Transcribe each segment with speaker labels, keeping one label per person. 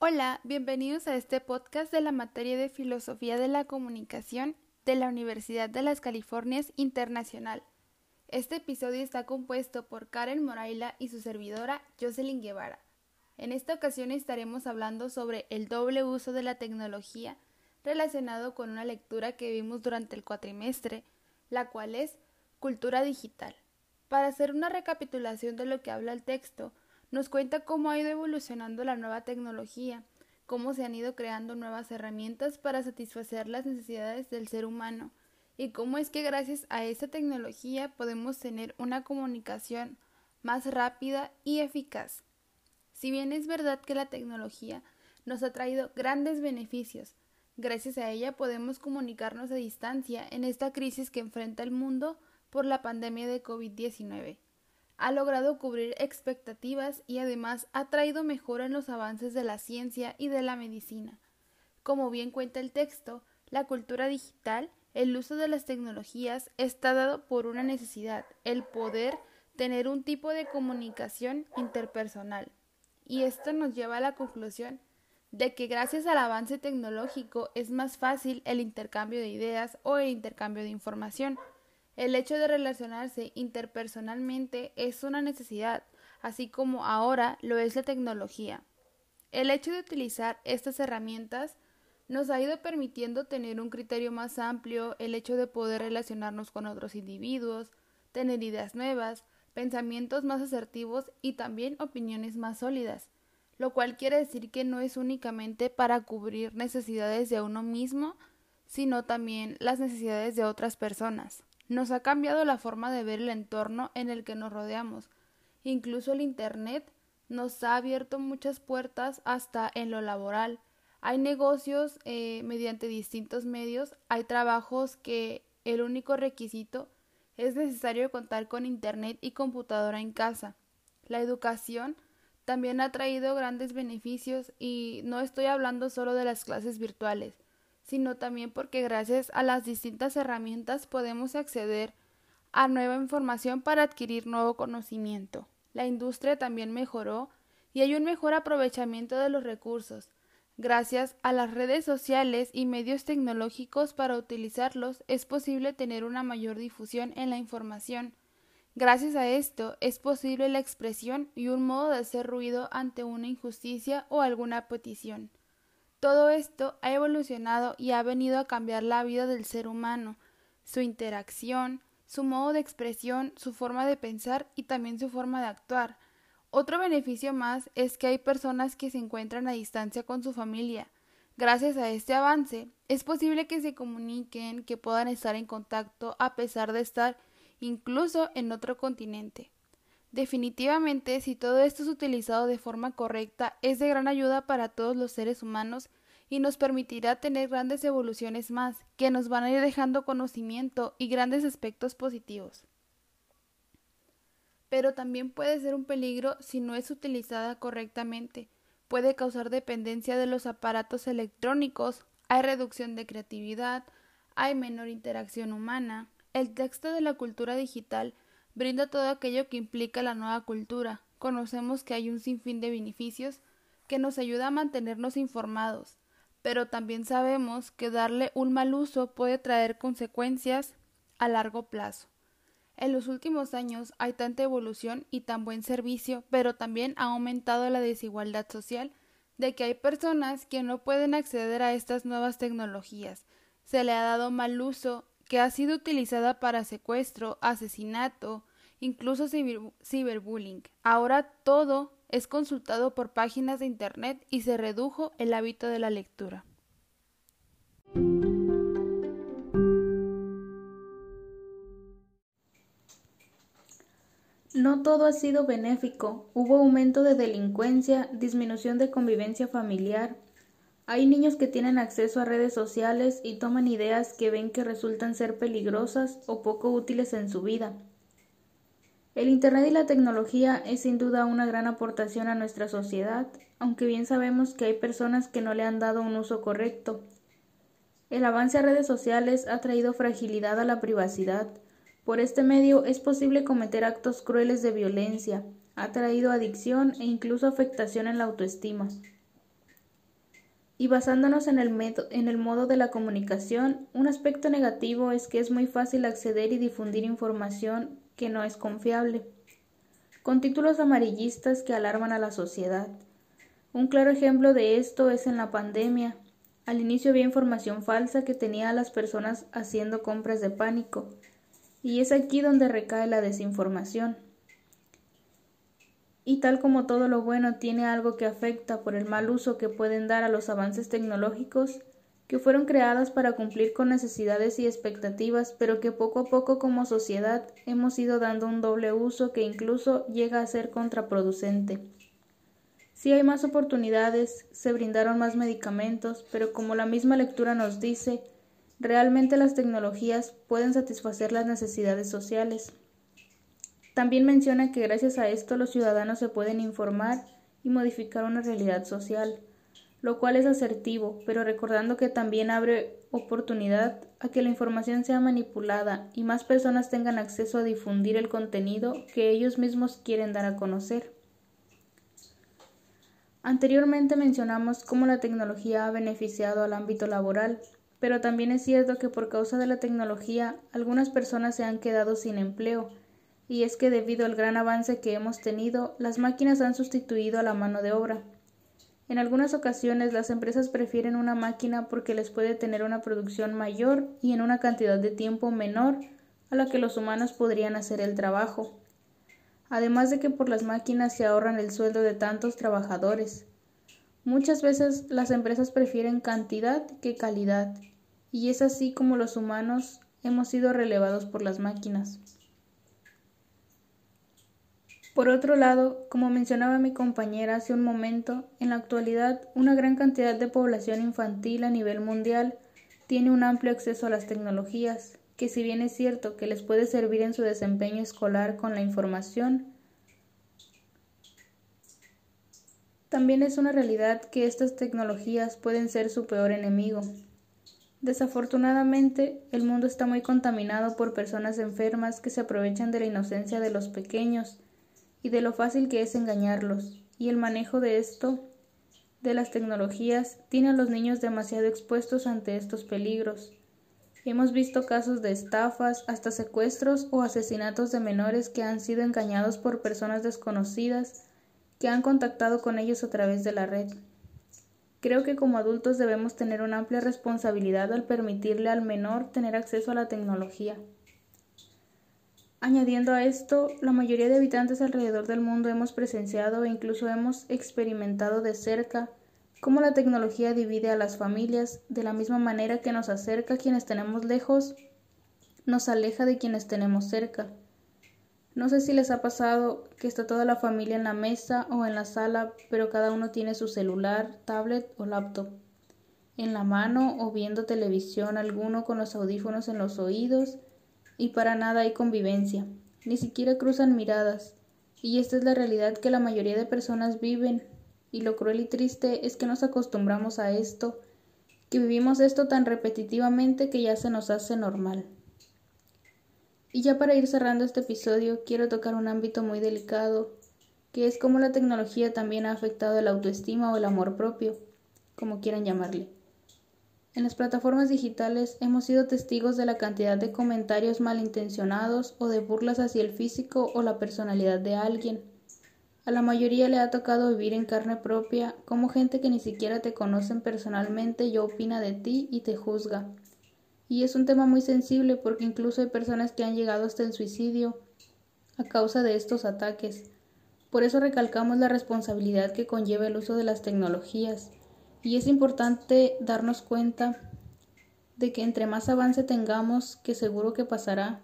Speaker 1: Hola, bienvenidos a este podcast de la materia de Filosofía de la Comunicación de la Universidad de las Californias Internacional. Este episodio está compuesto por Karen Moraila y su servidora Jocelyn Guevara. En esta ocasión estaremos hablando sobre el doble uso de la tecnología relacionado con una lectura que vimos durante el cuatrimestre, la cual es cultura digital. Para hacer una recapitulación de lo que habla el texto, nos cuenta cómo ha ido evolucionando la nueva tecnología, cómo se han ido creando nuevas herramientas para satisfacer las necesidades del ser humano y cómo es que gracias a esta tecnología podemos tener una comunicación más rápida y eficaz. Si bien es verdad que la tecnología nos ha traído grandes beneficios, gracias a ella podemos comunicarnos a distancia en esta crisis que enfrenta el mundo por la pandemia de COVID-19 ha logrado cubrir expectativas y además ha traído mejora en los avances de la ciencia y de la medicina. Como bien cuenta el texto, la cultura digital, el uso de las tecnologías está dado por una necesidad, el poder tener un tipo de comunicación interpersonal. Y esto nos lleva a la conclusión de que gracias al avance tecnológico es más fácil el intercambio de ideas o el intercambio de información. El hecho de relacionarse interpersonalmente es una necesidad, así como ahora lo es la tecnología. El hecho de utilizar estas herramientas nos ha ido permitiendo tener un criterio más amplio, el hecho de poder relacionarnos con otros individuos, tener ideas nuevas, pensamientos más asertivos y también opiniones más sólidas, lo cual quiere decir que no es únicamente para cubrir necesidades de uno mismo, sino también las necesidades de otras personas. Nos ha cambiado la forma de ver el entorno en el que nos rodeamos. Incluso el Internet nos ha abierto muchas puertas hasta en lo laboral. Hay negocios eh, mediante distintos medios, hay trabajos que el único requisito es necesario contar con Internet y computadora en casa. La educación también ha traído grandes beneficios y no estoy hablando solo de las clases virtuales sino también porque gracias a las distintas herramientas podemos acceder a nueva información para adquirir nuevo conocimiento. La industria también mejoró y hay un mejor aprovechamiento de los recursos. Gracias a las redes sociales y medios tecnológicos para utilizarlos es posible tener una mayor difusión en la información. Gracias a esto es posible la expresión y un modo de hacer ruido ante una injusticia o alguna petición. Todo esto ha evolucionado y ha venido a cambiar la vida del ser humano, su interacción, su modo de expresión, su forma de pensar y también su forma de actuar. Otro beneficio más es que hay personas que se encuentran a distancia con su familia. Gracias a este avance, es posible que se comuniquen, que puedan estar en contacto a pesar de estar incluso en otro continente. Definitivamente, si todo esto es utilizado de forma correcta, es de gran ayuda para todos los seres humanos y nos permitirá tener grandes evoluciones más, que nos van a ir dejando conocimiento y grandes aspectos positivos. Pero también puede ser un peligro si no es utilizada correctamente. Puede causar dependencia de los aparatos electrónicos, hay reducción de creatividad, hay menor interacción humana. El texto de la cultura digital brinda todo aquello que implica la nueva cultura. Conocemos que hay un sinfín de beneficios que nos ayuda a mantenernos informados, pero también sabemos que darle un mal uso puede traer consecuencias a largo plazo. En los últimos años hay tanta evolución y tan buen servicio, pero también ha aumentado la desigualdad social de que hay personas que no pueden acceder a estas nuevas tecnologías. Se le ha dado mal uso que ha sido utilizada para secuestro, asesinato, incluso ciberbullying. Ahora todo es consultado por páginas de Internet y se redujo el hábito de la lectura.
Speaker 2: No todo ha sido benéfico. Hubo aumento de delincuencia, disminución de convivencia familiar. Hay niños que tienen acceso a redes sociales y toman ideas que ven que resultan ser peligrosas o poco útiles en su vida. El Internet y la tecnología es sin duda una gran aportación a nuestra sociedad, aunque bien sabemos que hay personas que no le han dado un uso correcto. El avance a redes sociales ha traído fragilidad a la privacidad. Por este medio es posible cometer actos crueles de violencia, ha traído adicción e incluso afectación en la autoestima. Y basándonos en el, en el modo de la comunicación, un aspecto negativo es que es muy fácil acceder y difundir información que no es confiable, con títulos amarillistas que alarman a la sociedad. Un claro ejemplo de esto es en la pandemia. Al inicio había información falsa que tenía a las personas haciendo compras de pánico, y es aquí donde recae la desinformación. Y tal como todo lo bueno tiene algo que afecta por el mal uso que pueden dar a los avances tecnológicos, que fueron creadas para cumplir con necesidades y expectativas, pero que poco a poco como sociedad hemos ido dando un doble uso que incluso llega a ser contraproducente. Si hay más oportunidades, se brindaron más medicamentos, pero como la misma lectura nos dice, realmente las tecnologías pueden satisfacer las necesidades sociales. También menciona que gracias a esto los ciudadanos se pueden informar y modificar una realidad social, lo cual es asertivo, pero recordando que también abre oportunidad a que la información sea manipulada y más personas tengan acceso a difundir el contenido que ellos mismos quieren dar a conocer. Anteriormente mencionamos cómo la tecnología ha beneficiado al ámbito laboral, pero también es cierto que por causa de la tecnología algunas personas se han quedado sin empleo y es que debido al gran avance que hemos tenido, las máquinas han sustituido a la mano de obra. En algunas ocasiones las empresas prefieren una máquina porque les puede tener una producción mayor y en una cantidad de tiempo menor a la que los humanos podrían hacer el trabajo. Además de que por las máquinas se ahorran el sueldo de tantos trabajadores. Muchas veces las empresas prefieren cantidad que calidad, y es así como los humanos hemos sido relevados por las máquinas. Por otro lado, como mencionaba mi compañera hace un momento, en la actualidad una gran cantidad de población infantil a nivel mundial tiene un amplio acceso a las tecnologías, que si bien es cierto que les puede servir en su desempeño escolar con la información, también es una realidad que estas tecnologías pueden ser su peor enemigo. Desafortunadamente, el mundo está muy contaminado por personas enfermas que se aprovechan de la inocencia de los pequeños y de lo fácil que es engañarlos, y el manejo de esto, de las tecnologías, tiene a los niños demasiado expuestos ante estos peligros. Hemos visto casos de estafas, hasta secuestros o asesinatos de menores que han sido engañados por personas desconocidas que han contactado con ellos a través de la red. Creo que como adultos debemos tener una amplia responsabilidad al permitirle al menor tener acceso a la tecnología. Añadiendo a esto, la mayoría de habitantes alrededor del mundo hemos presenciado e incluso hemos experimentado de cerca cómo la tecnología divide a las familias de la misma manera que nos acerca a quienes tenemos lejos, nos aleja de quienes tenemos cerca. No sé si les ha pasado que está toda la familia en la mesa o en la sala, pero cada uno tiene su celular, tablet o laptop en la mano o viendo televisión alguno con los audífonos en los oídos y para nada hay convivencia, ni siquiera cruzan miradas, y esta es la realidad que la mayoría de personas viven, y lo cruel y triste es que nos acostumbramos a esto, que vivimos esto tan repetitivamente que ya se nos hace normal. Y ya para ir cerrando este episodio, quiero tocar un ámbito muy delicado, que es cómo la tecnología también ha afectado el autoestima o el amor propio, como quieran llamarle. En las plataformas digitales hemos sido testigos de la cantidad de comentarios malintencionados o de burlas hacia el físico o la personalidad de alguien. A la mayoría le ha tocado vivir en carne propia como gente que ni siquiera te conocen personalmente y opina de ti y te juzga. Y es un tema muy sensible porque incluso hay personas que han llegado hasta el suicidio a causa de estos ataques. Por eso recalcamos la responsabilidad que conlleva el uso de las tecnologías y es importante darnos cuenta de que entre más avance tengamos, que seguro que pasará,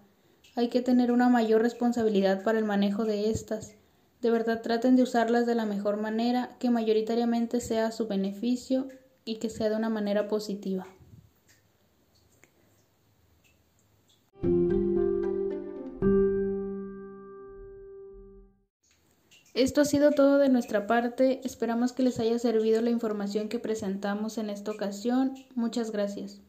Speaker 2: hay que tener una mayor responsabilidad para el manejo de estas. De verdad traten de usarlas de la mejor manera, que mayoritariamente sea a su beneficio y que sea de una manera positiva. Esto ha sido todo de nuestra parte. Esperamos que les haya servido la información que presentamos en esta ocasión. Muchas gracias.